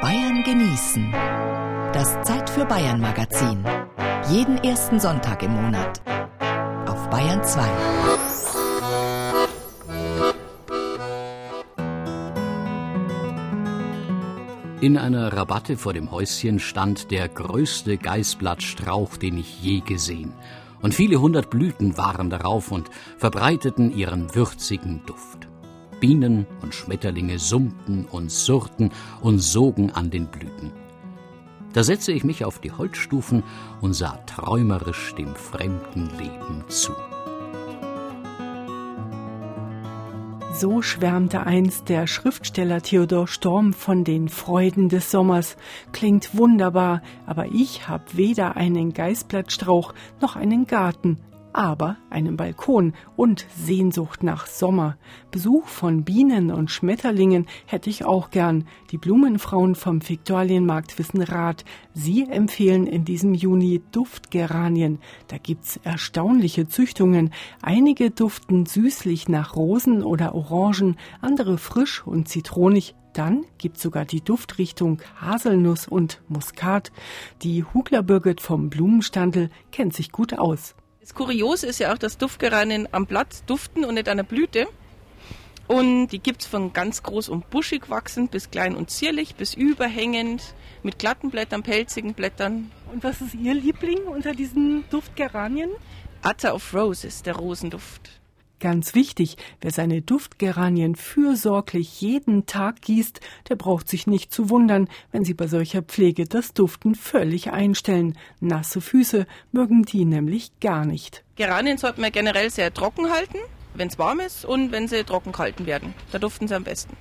Bayern genießen. Das Zeit für Bayern Magazin. Jeden ersten Sonntag im Monat. Auf Bayern 2. In einer Rabatte vor dem Häuschen stand der größte Geißblattstrauch, den ich je gesehen. Und viele hundert Blüten waren darauf und verbreiteten ihren würzigen Duft. Bienen und Schmetterlinge summten und surrten und sogen an den Blüten. Da setzte ich mich auf die Holzstufen und sah träumerisch dem fremden Leben zu. So schwärmte einst der Schriftsteller Theodor Storm von den Freuden des Sommers. Klingt wunderbar, aber ich hab weder einen Geißblattstrauch noch einen Garten, aber einen Balkon und Sehnsucht nach Sommer. Besuch von Bienen und Schmetterlingen hätte ich auch gern. Die Blumenfrauen vom Viktualienmarkt wissen Rat. Sie empfehlen in diesem Juni Duftgeranien. Da gibt's erstaunliche Züchtungen. Einige duften süßlich nach Rosen oder Orangen, andere frisch und zitronig. Dann gibt's sogar die Duftrichtung Haselnuss und Muskat. Die Hugler Birgit vom Blumenstandel kennt sich gut aus. Das Kuriose ist ja auch, dass Duftgeranien am Blatt duften und nicht an der Blüte. Und die gibt es von ganz groß und buschig wachsend bis klein und zierlich, bis überhängend, mit glatten Blättern, pelzigen Blättern. Und was ist Ihr Liebling unter diesen Duftgeranien? Attar of Roses, der Rosenduft. Ganz wichtig, wer seine Duftgeranien fürsorglich jeden Tag gießt, der braucht sich nicht zu wundern, wenn sie bei solcher Pflege das Duften völlig einstellen. Nasse Füße mögen die nämlich gar nicht. Geranien sollten wir generell sehr trocken halten, wenn es warm ist und wenn sie trocken gehalten werden. Da duften sie am besten.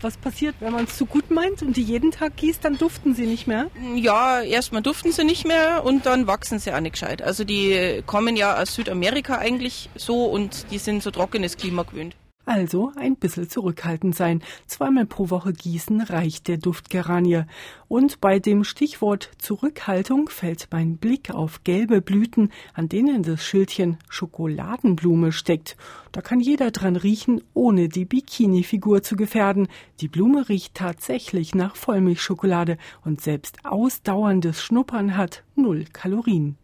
Was passiert, wenn man es zu gut meint und die jeden Tag gießt, dann duften sie nicht mehr? Ja, erstmal duften sie nicht mehr und dann wachsen sie auch nicht gescheit. Also die kommen ja aus Südamerika eigentlich so und die sind so trockenes Klima gewöhnt. Also ein bisschen zurückhaltend sein. Zweimal pro Woche gießen reicht der Duftgeranie. Und bei dem Stichwort Zurückhaltung fällt mein Blick auf gelbe Blüten, an denen das Schildchen Schokoladenblume steckt. Da kann jeder dran riechen, ohne die Bikini-Figur zu gefährden. Die Blume riecht tatsächlich nach Vollmilchschokolade und selbst ausdauerndes Schnuppern hat null Kalorien.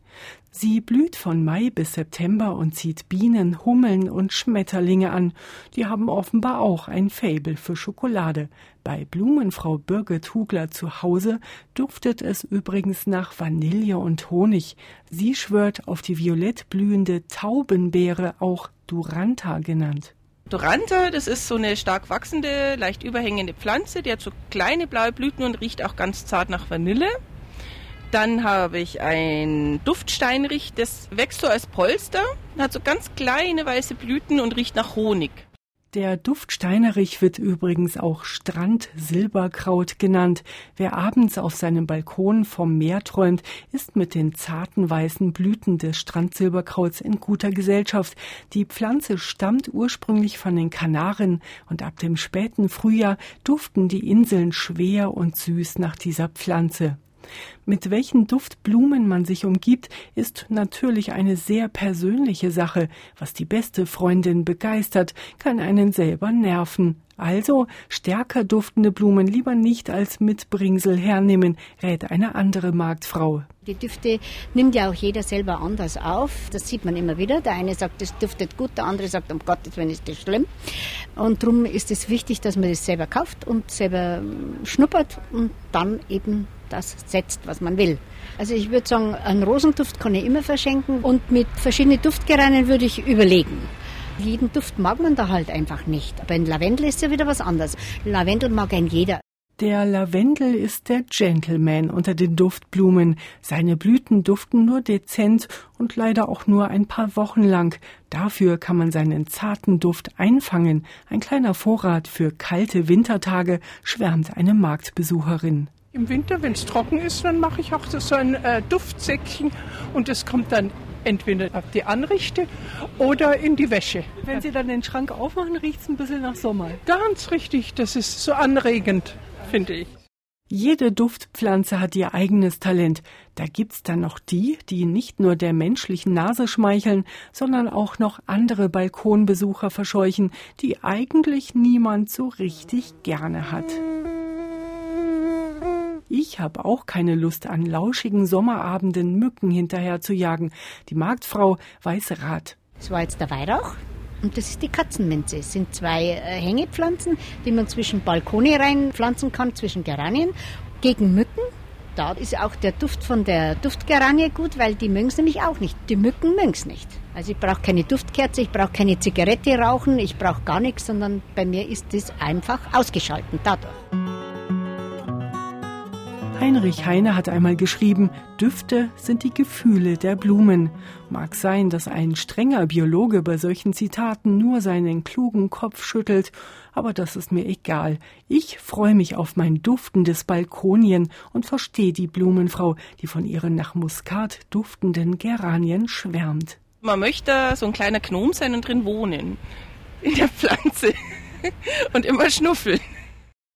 Sie blüht von Mai bis September und zieht Bienen, Hummeln und Schmetterlinge an. Die haben offenbar auch ein Faible für Schokolade. Bei Blumenfrau Birgit Hugler zu Hause duftet es übrigens nach Vanille und Honig. Sie schwört auf die violett blühende Taubenbeere, auch Duranta genannt. Duranta, das ist so eine stark wachsende, leicht überhängende Pflanze, die hat so kleine blaue Blüten und riecht auch ganz zart nach Vanille. Dann habe ich ein Duftsteinrich, das wächst so als Polster, hat so ganz kleine weiße Blüten und riecht nach Honig. Der Duftsteinerich wird übrigens auch Strandsilberkraut genannt. Wer abends auf seinem Balkon vom Meer träumt, ist mit den zarten weißen Blüten des Strandsilberkrauts in guter Gesellschaft. Die Pflanze stammt ursprünglich von den Kanaren und ab dem späten Frühjahr duften die Inseln schwer und süß nach dieser Pflanze. Mit welchen Duftblumen man sich umgibt, ist natürlich eine sehr persönliche Sache. Was die beste Freundin begeistert, kann einen selber nerven. Also stärker duftende Blumen lieber nicht als Mitbringsel hernehmen, rät eine andere Marktfrau. Die Düfte nimmt ja auch jeder selber anders auf. Das sieht man immer wieder. Der eine sagt, es duftet gut, der andere sagt, um Gottes Willen ist das schlimm. Und darum ist es wichtig, dass man das selber kauft und selber schnuppert und dann eben das setzt, was man will. Also ich würde sagen, einen Rosenduft kann ich immer verschenken und mit verschiedenen Duftgeranien würde ich überlegen. Jeden Duft mag man da halt einfach nicht. Aber ein Lavendel ist ja wieder was anderes. Lavendel mag ein jeder. Der Lavendel ist der Gentleman unter den Duftblumen. Seine Blüten duften nur dezent und leider auch nur ein paar Wochen lang. Dafür kann man seinen zarten Duft einfangen. Ein kleiner Vorrat für kalte Wintertage, schwärmt eine Marktbesucherin. Im Winter, wenn es trocken ist, dann mache ich auch so ein äh, Duftsäckchen und es kommt dann entweder auf die Anrichte oder in die Wäsche. Wenn Sie dann den Schrank aufmachen, riecht es ein bisschen nach Sommer. Ganz richtig, das ist so anregend, finde ich. Jede Duftpflanze hat ihr eigenes Talent. Da gibt's dann noch die, die nicht nur der menschlichen Nase schmeicheln, sondern auch noch andere Balkonbesucher verscheuchen, die eigentlich niemand so richtig gerne hat. Ich habe auch keine Lust, an lauschigen Sommerabenden Mücken hinterher zu jagen. Die Marktfrau weiß Rat. Das war jetzt der Weihrauch. Und das ist die Katzenminze. Es sind zwei äh, Hängepflanzen, die man zwischen Balkone reinpflanzen kann, zwischen Geranien, gegen Mücken. Da ist auch der Duft von der Duftgeranie gut, weil die mögen es nämlich auch nicht. Die Mücken mögen es nicht. Also ich brauche keine Duftkerze, ich brauche keine Zigarette rauchen, ich brauche gar nichts, sondern bei mir ist das einfach ausgeschalten dadurch. Heinrich Heine hat einmal geschrieben, Düfte sind die Gefühle der Blumen. Mag sein, dass ein strenger Biologe bei solchen Zitaten nur seinen klugen Kopf schüttelt, aber das ist mir egal. Ich freue mich auf mein duftendes Balkonien und verstehe die Blumenfrau, die von ihren nach Muskat duftenden Geranien schwärmt. Man möchte so ein kleiner Gnom sein und drin wohnen. In der Pflanze. und immer schnuffeln.